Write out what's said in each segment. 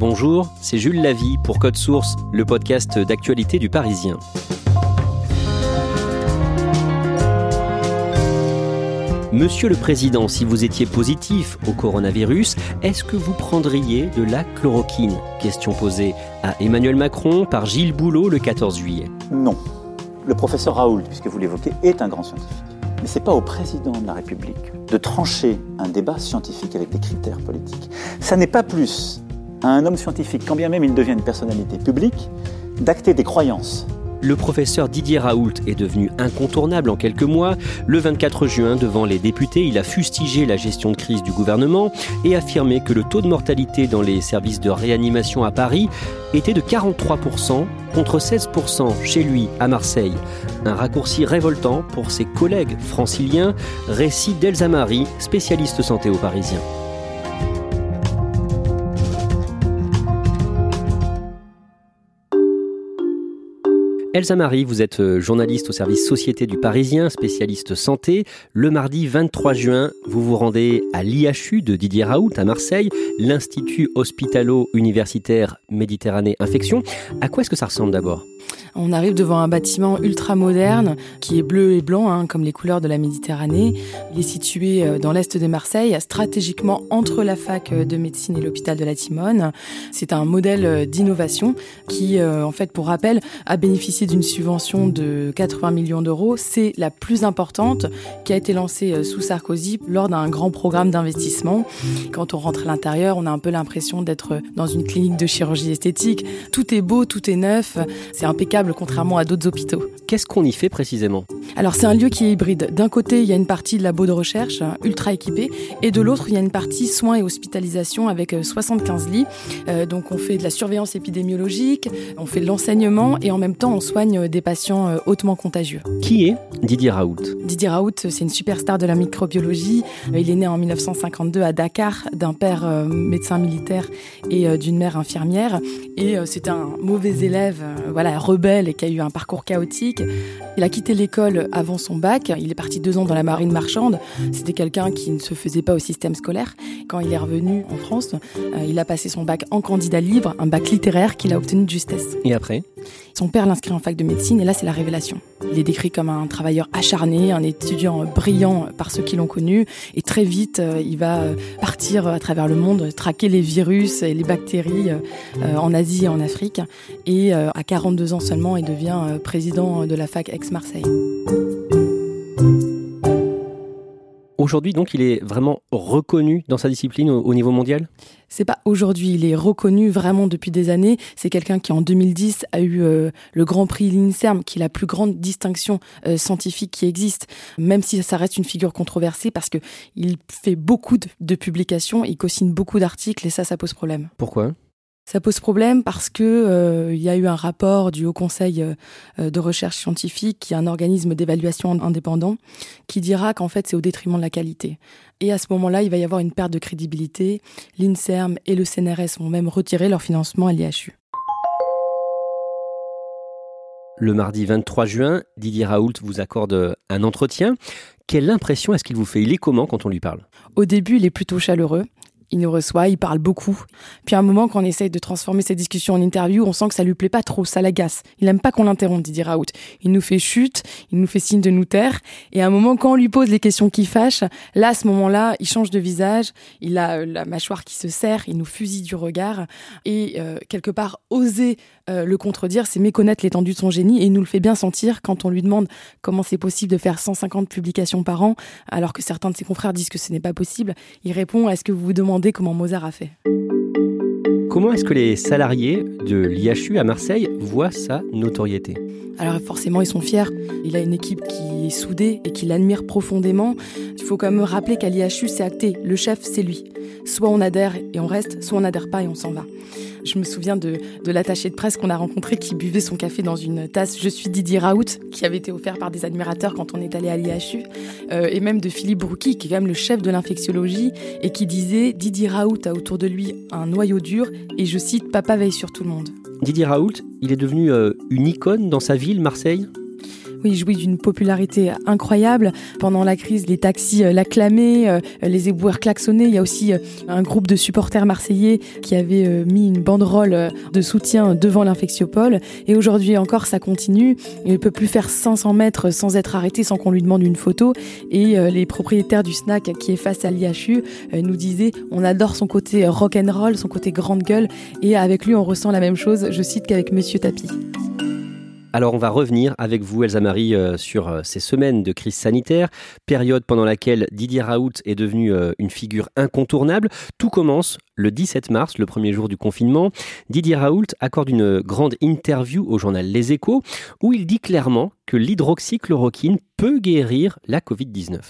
Bonjour, c'est Jules Lavie pour Code Source, le podcast d'actualité du Parisien. Monsieur le Président, si vous étiez positif au coronavirus, est-ce que vous prendriez de la chloroquine? Question posée à Emmanuel Macron par Gilles Boulot le 14 juillet. Non. Le professeur Raoult, puisque vous l'évoquez, est un grand scientifique. Mais ce n'est pas au président de la République de trancher un débat scientifique avec des critères politiques. Ça n'est pas plus à un homme scientifique, quand bien même il devient une personnalité publique, d'acter des croyances. Le professeur Didier Raoult est devenu incontournable en quelques mois. Le 24 juin, devant les députés, il a fustigé la gestion de crise du gouvernement et affirmé que le taux de mortalité dans les services de réanimation à Paris était de 43% contre 16% chez lui à Marseille. Un raccourci révoltant pour ses collègues franciliens. Récit d'Elsa Marie, spécialiste santé aux Parisiens. Elsa Marie, vous êtes euh, journaliste au service Société du Parisien, spécialiste santé. Le mardi 23 juin, vous vous rendez à l'IHU de Didier Raoult à Marseille, l'Institut hospitalo-universitaire Méditerranée Infection. À quoi est-ce que ça ressemble d'abord? On arrive devant un bâtiment ultra moderne qui est bleu et blanc, hein, comme les couleurs de la Méditerranée. Il est situé euh, dans l'est de Marseille, stratégiquement entre la fac de médecine et l'hôpital de la Timone. C'est un modèle euh, d'innovation qui, euh, en fait, pour rappel, a bénéficié d'une subvention de 80 millions d'euros. C'est la plus importante qui a été lancée sous Sarkozy lors d'un grand programme d'investissement. Quand on rentre à l'intérieur, on a un peu l'impression d'être dans une clinique de chirurgie esthétique. Tout est beau, tout est neuf. C'est impeccable contrairement à d'autres hôpitaux. Qu'est-ce qu'on y fait précisément? Alors c'est un lieu qui est hybride. D'un côté, il y a une partie de labo de recherche hein, ultra équipée et de l'autre, il y a une partie soins et hospitalisation avec 75 euh, lits. Euh, donc on fait de la surveillance épidémiologique, on fait de l'enseignement et en même temps on soigne euh, des patients hautement contagieux. Qui est Didier Raoult Didier Raoult, c'est une superstar de la microbiologie. Il est né en 1952 à Dakar d'un père médecin militaire et d'une mère infirmière et c'est un mauvais élève, voilà, rebelle et qui a eu un parcours chaotique. Il a quitté l'école avant son bac. Il est parti deux ans dans la marine marchande. C'était quelqu'un qui ne se faisait pas au système scolaire. Quand il est revenu en France, euh, il a passé son bac en candidat libre, un bac littéraire qu'il a obtenu de justesse. Et après? Son père l'inscrit en fac de médecine et là c'est la révélation. Il est décrit comme un travailleur acharné, un étudiant brillant par ceux qui l'ont connu et très vite euh, il va euh, partir à travers le monde, traquer les virus et les bactéries en Asie et en Afrique et à 42 ans seulement il devient président de la fac Aix-Marseille. Aujourd'hui, donc, il est vraiment reconnu dans sa discipline au, au niveau mondial? C'est pas aujourd'hui, il est reconnu vraiment depuis des années. C'est quelqu'un qui, en 2010, a eu euh, le Grand Prix l'INSERM, qui est la plus grande distinction euh, scientifique qui existe, même si ça reste une figure controversée parce que il fait beaucoup de, de publications, il co-signe beaucoup d'articles et ça, ça pose problème. Pourquoi? Ça pose problème parce que euh, il y a eu un rapport du Haut Conseil euh, de recherche scientifique, qui est un organisme d'évaluation indépendant, qui dira qu'en fait c'est au détriment de la qualité. Et à ce moment-là, il va y avoir une perte de crédibilité. L'INSERM et le CNRS vont même retirer leur financement à l'IHU. Le mardi 23 juin, Didier Raoult vous accorde un entretien. Quelle impression est-ce qu'il vous fait? Il est comment quand on lui parle? Au début, il est plutôt chaleureux il nous reçoit, il parle beaucoup. Puis à un moment, quand on essaye de transformer cette discussion en interview, on sent que ça lui plaît pas trop, ça l'agace. Il aime pas qu'on l'interrompe, Didier Raoult. Il nous fait chute, il nous fait signe de nous taire. Et à un moment, quand on lui pose les questions qui fâchent, là, à ce moment-là, il change de visage, il a euh, la mâchoire qui se serre, il nous fusille du regard. Et euh, quelque part, oser euh, le contredire, c'est méconnaître l'étendue de son génie. Et il nous le fait bien sentir quand on lui demande comment c'est possible de faire 150 publications par an, alors que certains de ses confrères disent que ce n'est pas possible. Il répond, est-ce que vous vous demandez comment Mozart a fait? Comment est-ce que les salariés de l'IHU à Marseille voient sa notoriété? Alors forcément, ils sont fiers. Il a une équipe qui est soudée et qui l'admire profondément. Il faut quand même rappeler qu'à l'IHU, c'est acté. Le chef, c'est lui. Soit on adhère et on reste, soit on n'adhère pas et on s'en va. Je me souviens de, l'attaché de presse qu'on a rencontré qui buvait son café dans une tasse Je suis Didier Raoult, qui avait été offert par des admirateurs quand on est allé à l'IHU, euh, et même de Philippe Brouki, qui est quand même le chef de l'infectiologie, et qui disait Didier Raoult a autour de lui un noyau dur, et je cite Papa veille sur tout le monde. Didier Raoult, il est devenu euh, une icône dans sa ville, Marseille? Oui, il jouit d'une popularité incroyable. Pendant la crise, les taxis euh, l'acclamaient, euh, les éboueurs klaxonnaient. Il y a aussi euh, un groupe de supporters marseillais qui avait mis une banderole de soutien devant l'infectiopole. Et aujourd'hui encore, ça continue. Il ne peut plus faire 500 mètres sans être arrêté, sans qu'on lui demande une photo. Et les propriétaires du snack qui est face à l'IHU nous disaient on adore son côté rock and roll, son côté grande gueule. Et avec lui, on ressent la même chose, je cite, qu'avec Monsieur Tapi. Alors on va revenir avec vous, Elsa Marie, euh, sur euh, ces semaines de crise sanitaire, période pendant laquelle Didier Raoult est devenu euh, une figure incontournable. Tout commence le 17 mars, le premier jour du confinement. Didier Raoult accorde une grande interview au journal Les Échos où il dit clairement que l'hydroxychloroquine peut guérir la Covid-19.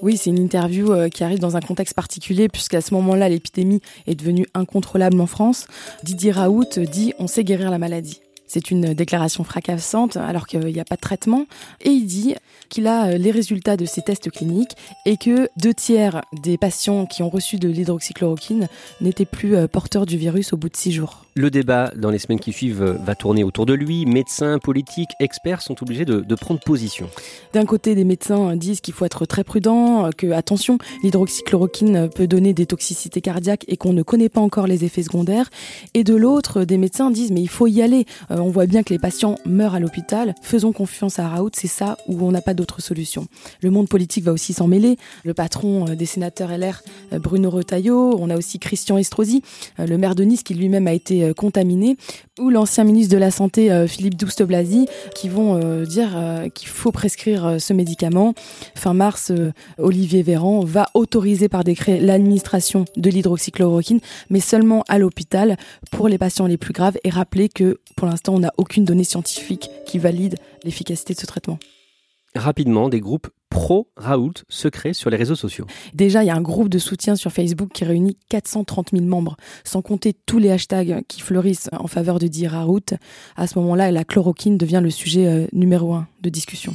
Oui, c'est une interview qui arrive dans un contexte particulier puisqu'à ce moment-là, l'épidémie est devenue incontrôlable en France. Didier Raoult dit on sait guérir la maladie. C'est une déclaration fracassante alors qu'il n'y a pas de traitement. Et il dit qu'il a euh, les résultats de ses tests cliniques et que deux tiers des patients qui ont reçu de l'hydroxychloroquine n'étaient plus euh, porteurs du virus au bout de six jours. Le débat dans les semaines qui suivent euh, va tourner autour de lui. Médecins, politiques, experts sont obligés de, prendre position. D'un côté, des médecins disent qu'il faut être très prudent, que attention, l'hydroxychloroquine peut donner des toxicités cardiaques et qu'on ne connaît pas encore les effets secondaires. Et de l'autre, des médecins disent mais il faut y aller. On voit bien que les patients meurent à l'hôpital. Faisons confiance à Raoult, c'est ça où on n'a pas d'autre solution. Le monde politique va aussi s'en mêler. Le patron euh, des sénateurs LR, euh, Bruno Retailleau, on a aussi Christian Estrosi, le maire de Nice qui lui-même a été euh, contaminé, ou l'ancien ministre de la Santé euh, Philippe Douste-Blazy qui vont euh, dire qu'il faut prescrire ce médicament. Fin mars, Olivier Véran va autoriser par décret l'administration de l'hydroxychloroquine, mais seulement à l'hôpital pour les patients les plus graves et rappeler que pour l'instant on n'a aucune donnée scientifique qui valide l'efficacité de ce traitement. Rapidement, des groupes pro-Raoult se créent sur les réseaux sociaux. Déjà, il y a un groupe de soutien sur Facebook qui réunit 430 000 membres, sans compter tous les hashtags qui fleurissent en faveur de dire Raoult. À ce moment-là, la chloroquine devient le sujet euh, numéro un de discussion.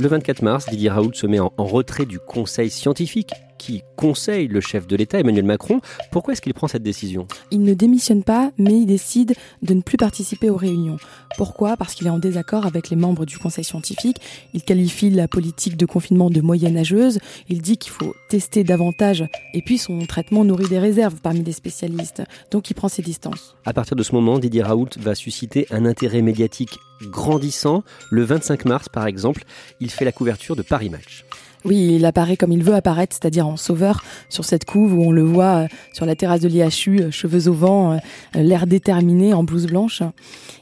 Le 24 mars, Didier Raoult se met en retrait du conseil scientifique qui conseille le chef de l'État, Emmanuel Macron. Pourquoi est-ce qu'il prend cette décision? Il ne démissionne pas, mais il décide de ne plus participer aux réunions. Pourquoi? Parce qu'il est en désaccord avec les membres du conseil scientifique. Il qualifie la politique de confinement de moyenâgeuse. Il dit qu'il faut tester davantage. Et puis son traitement nourrit des réserves parmi les spécialistes. Donc il prend ses distances. À partir de ce moment, Didier Raoult va susciter un intérêt médiatique grandissant. Le 25 mars, par exemple, il fait la couverture de Paris Match. Oui, il apparaît comme il veut apparaître, c'est-à-dire en sauveur sur cette couve où on le voit euh, sur la terrasse de l'IHU, euh, cheveux au vent, euh, l'air déterminé en blouse blanche.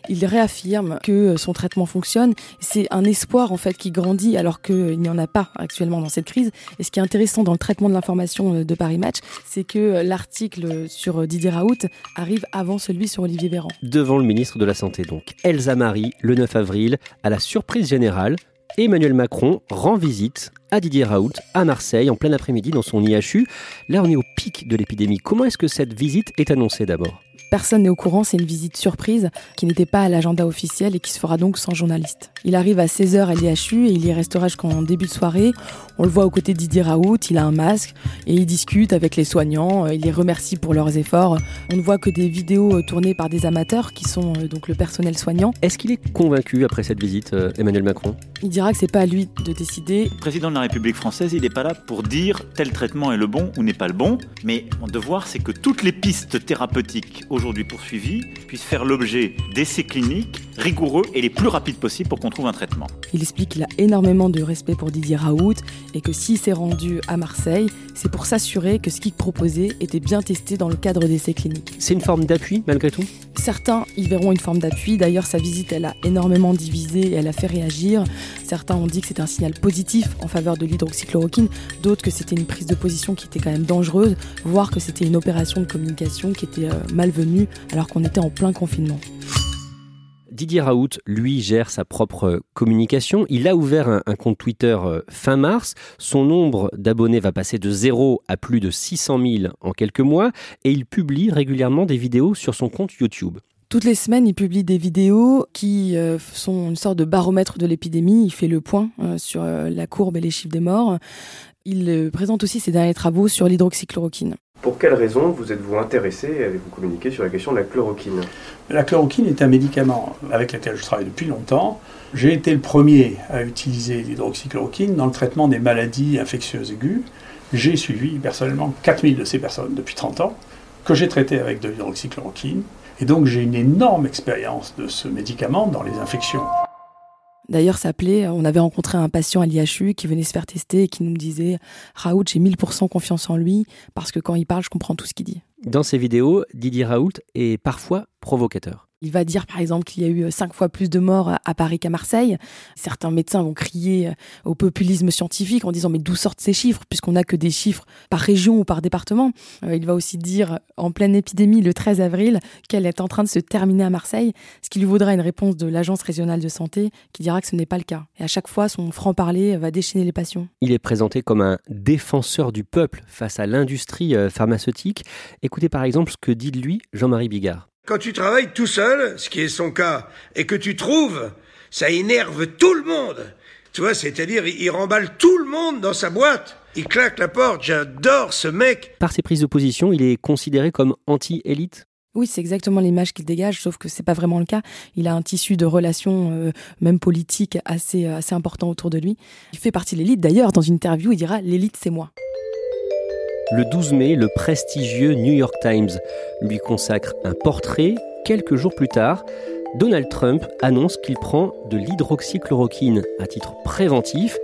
Il réaffirme que son traitement fonctionne. C'est un espoir en fait qui grandit alors qu'il n'y en a pas actuellement dans cette crise. Et ce qui est intéressant dans le traitement de l'information de Paris Match, c'est que l'article sur Didier Raoult arrive avant celui sur Olivier Véran. Devant le ministre de la Santé donc, Elsa Marie, le 9 avril, à la surprise générale, Emmanuel Macron rend visite à Didier Raoult à Marseille en plein après-midi dans son IHU. Là, on est au pic de l'épidémie. Comment est-ce que cette visite est annoncée d'abord? Personne n'est au courant, c'est une visite surprise qui n'était pas à l'agenda officiel et qui se fera donc sans journaliste. Il arrive à 16h à l'IHU et il y restera jusqu'en début de soirée. On le voit aux côtés de Didier Raoult, il a un masque et il discute avec les soignants, il les remercie pour leurs efforts. On ne voit que des vidéos tournées par des amateurs qui sont euh, donc le personnel soignant. Est-ce qu'il est convaincu après cette visite, euh, Emmanuel Macron? Il dira que c'est pas à lui de décider. Le président de la République française, il n'est pas là pour dire tel traitement est le bon ou n'est pas le bon, mais mon devoir c'est que toutes les pistes thérapeutiques aujourd'hui poursuivies puissent faire l'objet d'essais cliniques rigoureux et les plus rapides possibles pour qu'on trouve un traitement. Il explique qu'il a énormément de respect pour Didier Raoult et que s'il s'est rendu à Marseille, c'est pour s'assurer que ce qu'il proposait était bien testé dans le cadre d'essais cliniques. C'est une forme d'appui malgré tout Certains y verront une forme d'appui. D'ailleurs, sa visite, elle a énormément divisé et elle a fait réagir. Certains ont dit que c'était un signal positif en faveur de l'hydroxychloroquine, d'autres que c'était une prise de position qui était quand même dangereuse, voire que c'était une opération de communication qui était euh, malvenue alors qu'on était en plein confinement. Didier Raoult, lui, gère sa propre communication. Il a ouvert un, compte Twitter euh, fin mars. Son nombre d'abonnés va passer de 0 à plus de 600 000 en quelques mois et il publie régulièrement des vidéos sur son compte YouTube. Toutes les semaines, il publie des vidéos qui euh, sont une sorte de baromètre de l'épidémie. Il fait le point euh, sur la courbe et les chiffres des morts. Il présente aussi ses derniers travaux sur l'hydroxychloroquine. Pour quelles raisons vous êtes-vous intéressé et avez-vous communiqué sur la question de la chloroquine? La chloroquine est un médicament avec lequel je travaille depuis longtemps. J'ai été le premier à utiliser l'hydroxychloroquine dans le traitement des maladies infectieuses aiguës. J'ai suivi personnellement 4000 de ces personnes depuis 30 ans que j'ai traitées avec de l'hydroxychloroquine. Et donc j'ai une énorme expérience de ce médicament dans les infections. D'ailleurs, ça plaît. On avait rencontré un patient à l'IHU qui venait se faire tester et qui nous disait Raoult, j'ai 1000% confiance en lui parce que quand il parle, je comprends tout ce qu'il dit. Dans ses vidéos, Didier Raoult est parfois provocateur. Il va dire par exemple qu'il y a eu euh, cinq fois plus de morts à Paris qu'à Marseille. Certains médecins vont crier euh, au populisme scientifique en disant mais d'où sortent ces chiffres? Puisqu'on n'a que des chiffres par région ou par département. Euh, il va aussi dire en pleine épidémie le 13 avril qu'elle est en train de se terminer à Marseille, ce qui lui vaudra une réponse de l'agence régionale de santé qui dira que ce n'est pas le cas. Et à chaque fois, son franc-parler va déchaîner les passions. Il est présenté comme un défenseur du peuple face à l'industrie pharmaceutique. Écoutez par exemple ce que dit de lui Jean-Marie Bigard. Quand tu travailles tout seul, ce qui est son cas, et que tu trouves, ça énerve tout le monde. Tu vois, c'est-à-dire, il remballe tout le monde dans sa boîte. Il claque la porte. J'adore ce mec. Par ses prises de position, il est considéré comme anti-élite? Oui, c'est exactement l'image qu'il dégage, sauf que c'est pas vraiment le cas. Il a un tissu de relations, euh, même politiques, assez, assez important autour de lui. Il fait partie de l'élite. D'ailleurs, dans une interview, il dira L'élite, c'est moi. Le 12 mai, le prestigieux New York Times lui consacre un portrait. Quelques jours plus tard, Donald Trump annonce qu'il prend de l'hydroxychloroquine à titre préventif.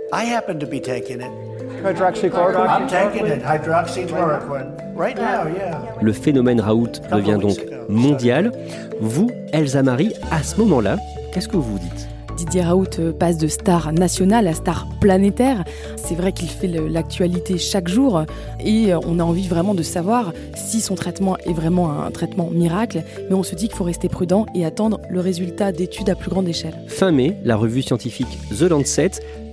Le phénomène Raoult devient donc mondial. Vous, Elsa Marie, à ce moment-là, qu'est-ce que vous vous dites? Didier Raoult euh, passe de star nationale à star planétaire. C'est vrai qu'il fait l'actualité chaque jour et euh, on a envie vraiment de savoir si son traitement est vraiment un traitement miracle, mais on se dit qu'il faut rester prudent et attendre le résultat d'études à plus grande échelle. Fin mai, la revue scientifique The Lancet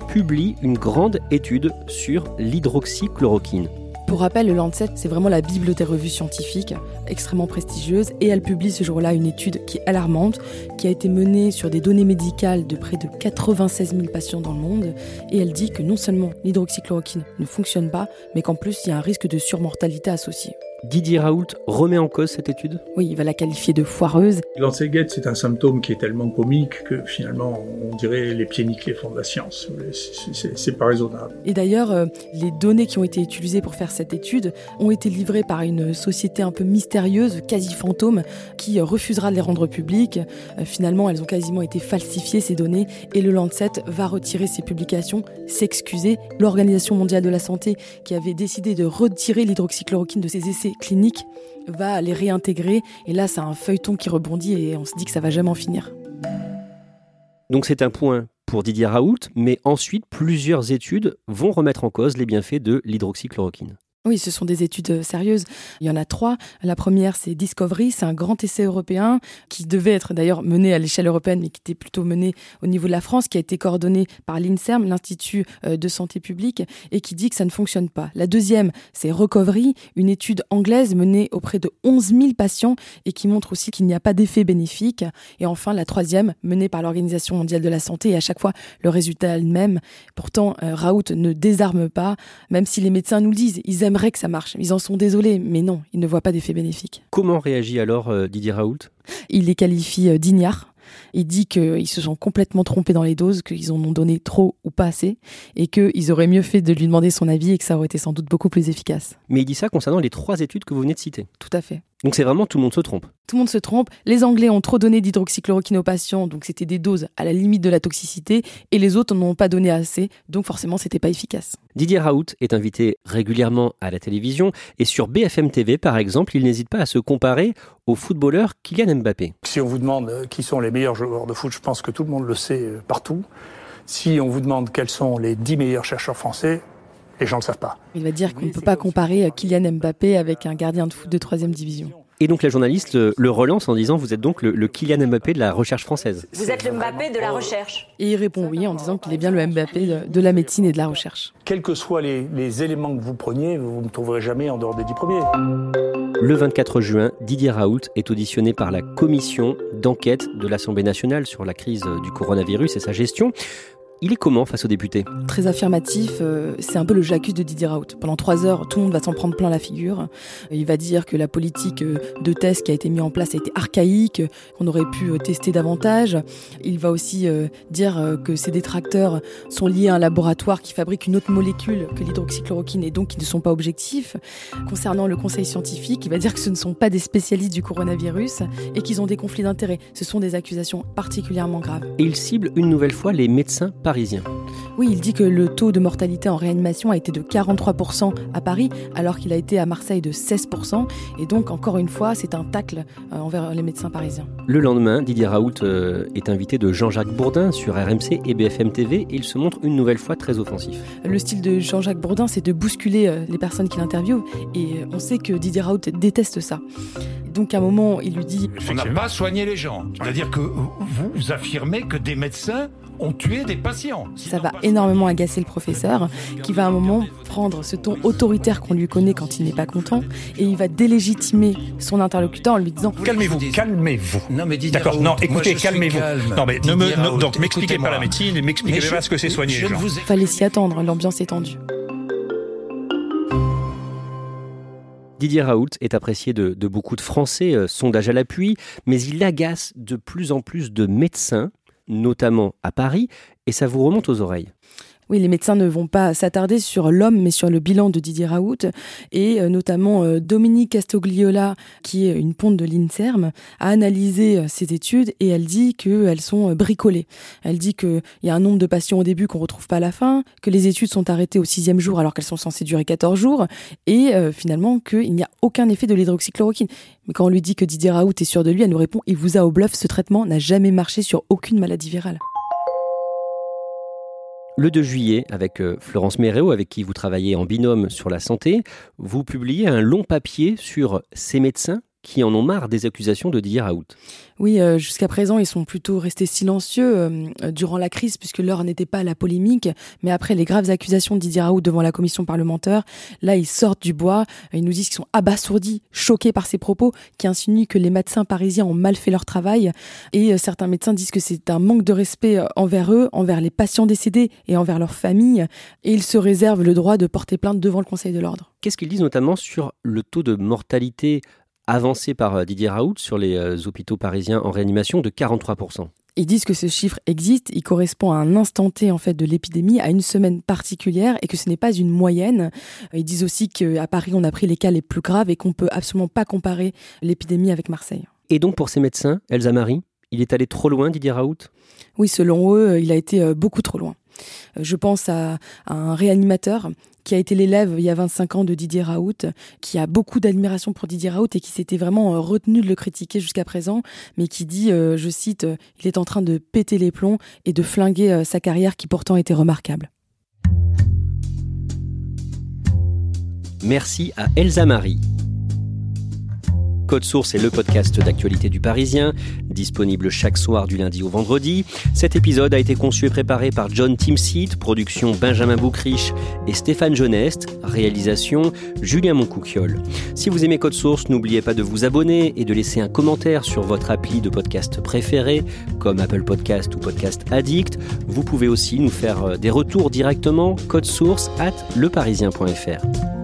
publie une grande étude sur l'hydroxychloroquine. Pour rappel, le Lancet, c'est vraiment la bible des revues scientifiques, extrêmement prestigieuse, et elle publie ce jour-là une étude qui est alarmante, qui a été menée sur des données médicales de près de 96 000 patients dans le monde, et elle dit que non seulement l'hydroxychloroquine ne fonctionne pas, mais qu'en plus il y a un risque de surmortalité associé. Didier Raoult remet en cause cette étude? Oui, il va la qualifier de foireuse. L'anséguette, c'est un symptôme qui est tellement comique que finalement, on dirait les pieds nickelés font de la science. C'est pas raisonnable. Et d'ailleurs, euh, les données qui ont été utilisées pour faire cette étude ont été livrées par une société un peu mystérieuse, quasi fantôme, qui euh, refusera de les rendre publiques. Euh, finalement, elles ont quasiment été falsifiées, ces données, et le Lancet va retirer ses publications, s'excuser. L'Organisation mondiale de la santé, qui avait décidé de retirer l'hydroxychloroquine de ses essais clinique va les réintégrer. Et là, c'est un feuilleton qui rebondit et on se dit que ça va jamais en finir. Donc c'est un point pour Didier Raoult, mais ensuite plusieurs études vont remettre en cause les bienfaits de l'hydroxychloroquine. Oui, ce sont des études euh, sérieuses. Il y en a trois. La première, c'est Discovery. C'est un grand essai européen qui devait être d'ailleurs mené à l'échelle européenne, mais qui était plutôt mené au niveau de la France, qui a été coordonné par l'INSERM, l'Institut euh, de santé publique, et qui dit que ça ne fonctionne pas. La deuxième, c'est Recovery, une étude anglaise menée auprès de 11 000 patients et qui montre aussi qu'il n'y a pas d'effet bénéfique. Et enfin, la troisième, menée par l'Organisation mondiale de la santé, et à chaque fois, le résultat est le même. Pourtant, euh, Raoult ne désarme pas, même si les médecins nous le disent. Ils aiment que ça marche. Ils en sont désolés, mais non, ils ne voient pas d'effet bénéfique. Comment réagit alors euh, Didier Raoult? Il les qualifie euh, d'ignards. Il dit qu'ils se sont complètement trompés dans les doses, qu'ils en ont donné trop ou pas assez, et qu'ils auraient mieux fait de lui demander son avis et que ça aurait été sans doute beaucoup plus efficace. Mais il dit ça concernant les trois études que vous venez de citer. Tout à fait. Donc c'est vraiment tout le monde se trompe. Tout le monde se trompe. Les Anglais ont trop donné d'hydroxychloroquine aux patients, donc c'était des doses à la limite de la toxicité, et les autres n'en ont pas donné assez, donc forcément c'était pas efficace. Didier Raoult est invité régulièrement à la télévision, et sur BFM TV par exemple, il n'hésite pas à se comparer au footballeur Kylian Mbappé. Si on vous demande euh, qui sont les meilleurs joueurs de foot, je pense que tout le monde le sait euh, partout. Si on vous demande quels sont les dix meilleurs chercheurs français, les gens ne le savent pas. Il va dire qu'on ne peut pas comparer Kylian Mbappé avec un gardien de foot de troisième division. Et donc la journaliste le, relance en disant vous êtes donc le, Kylian Mbappé de la recherche française. Vous êtes le Mbappé de la recherche. Et il répond oui en disant qu'il est bien le Mbappé de, la médecine et de la recherche. Quels que soient les, éléments que vous preniez, vous ne me trouverez jamais en dehors des dix premiers. Le 24 juin, Didier Raoult est auditionné par la commission d'enquête de l'Assemblée nationale sur la crise du coronavirus et sa gestion. Il est comment face aux députés Très affirmatif, euh, c'est un peu le j'accuse de Didier Raoult. Pendant trois heures, tout le monde va s'en prendre plein la figure. Il va dire que la politique euh, de test qui a été mise en place a été archaïque, qu'on aurait pu euh, tester davantage. Il va aussi dire que ces détracteurs sont liés à un laboratoire qui fabrique une autre molécule que l'hydroxychloroquine et donc qui ne sont pas objectifs. Concernant le conseil scientifique, il va dire que ce ne sont pas des spécialistes du coronavirus et qu'ils ont des conflits d'intérêts. Ce sont des accusations particulièrement graves. Et il cible une nouvelle fois les médecins oui, il dit que le taux de mortalité en réanimation a été de 43% à Paris, alors qu'il a été à Marseille de 16%. Et donc, encore une fois, c'est un tacle euh, envers les médecins parisiens. Le lendemain, Didier Raoult euh, est invité de Jean-Jacques Bourdin sur RMC et BFM TV et il se montre une nouvelle fois très offensif. Le style de Jean-Jacques Bourdin, c'est de bousculer euh, les personnes qu'il interviewe et on sait que Didier Raoult déteste ça. Donc à un moment, il lui dit... On n'a pas soigné les gens. C'est-à-dire que vous affirmez que des médecins ont tué des patients. Ça va énormément agacer le professeur, qui va à un moment prendre ce ton autoritaire qu'on lui connaît quand il n'est pas content, et il va délégitimer son interlocuteur en lui disant Calmez-vous, calmez-vous. Non, mais D'accord, non, écoutez, calmez-vous. Non, mais ne me, donc m'expliquez pas la médecine, m'expliquez pas ce que c'est soigner les gens. Il fallait s'y attendre, l'ambiance est tendue. Didier Raoult est apprécié de, de beaucoup de Français, euh, sondage à l'appui, mais il agace de plus en plus de médecins notamment à Paris, et ça vous remonte aux oreilles? Oui, les médecins ne vont pas s'attarder sur l'homme, mais sur le bilan de Didier Raoult. Et euh, notamment euh, Dominique Castogliola, qui est une ponte de l'INSERM, a analysé euh, ces études et elle dit qu'elles sont bricolées. Elle dit qu'il y a un nombre de patients au début qu'on retrouve pas à la fin, que les études sont arrêtées au sixième jour alors qu'elles sont censées durer 14 jours, et finalement qu'il n'y a aucun effet de l'hydroxychloroquine. Mais quand on lui dit que Didier Raoult est sûr de lui, elle nous répond « Il vous a au bluff, ce traitement n'a jamais marché sur aucune maladie virale ». Le 2 juillet, avec euh, Florence Méréo, avec qui vous travaillez en binôme sur la santé, vous publiez un long papier sur ces médecins qui en ont marre des accusations de Didier Raoult. Oui, euh, jusqu'à présent, ils sont plutôt restés silencieux euh, durant la crise, puisque l'heure n'était pas à la polémique. Mais après les graves accusations de Didier Raoult devant la commission parlementaire, là, ils sortent du bois. Ils nous disent qu'ils sont abasourdis, choqués par ces propos, qui insinuent que les médecins parisiens ont mal fait leur travail. Et euh, certains médecins disent que c'est un manque de respect envers eux, envers les patients décédés et envers leurs familles. Et ils se réservent le droit de porter plainte devant le Conseil de l'ordre. Qu'est-ce qu'ils disent notamment sur le taux de mortalité avancé par euh, Didier Raoult sur les euh, hôpitaux parisiens en réanimation de 43%. Ils disent que ce chiffre existe, il correspond à un instant T en fait de l'épidémie, à une semaine particulière et que ce n'est pas une moyenne. Ils disent aussi qu'à Paris on a pris les cas les plus graves et qu'on peut absolument pas comparer l'épidémie avec Marseille. Et donc pour ces médecins, Elsa Marie, il est allé trop loin Didier Raoult? Oui, selon eux, il a été euh, beaucoup trop loin. Je pense à, un réanimateur qui a été l'élève il y a 25 ans de Didier Raoult, qui a beaucoup d'admiration pour Didier Raoult et qui s'était vraiment euh, retenu de le critiquer jusqu'à présent, mais qui dit, euh, je cite, euh, il est en train de péter les plombs et de flinguer sa carrière qui pourtant était remarquable. Merci à Elsa Marie. Code Source est le podcast d'actualité du Parisien, disponible chaque soir du lundi au vendredi. Cet épisode a été conçu et préparé par John Timsit, production Benjamin Boucriche et Stéphane Jeuneste, réalisation Julien Moncouquiole. Si vous aimez Code Source, n'oubliez pas de vous abonner et de laisser un commentaire sur votre appli de podcast préféré, comme Apple Podcast ou Podcast Addict. Vous pouvez aussi nous faire euh, des retours directement, code source at leparisien.fr.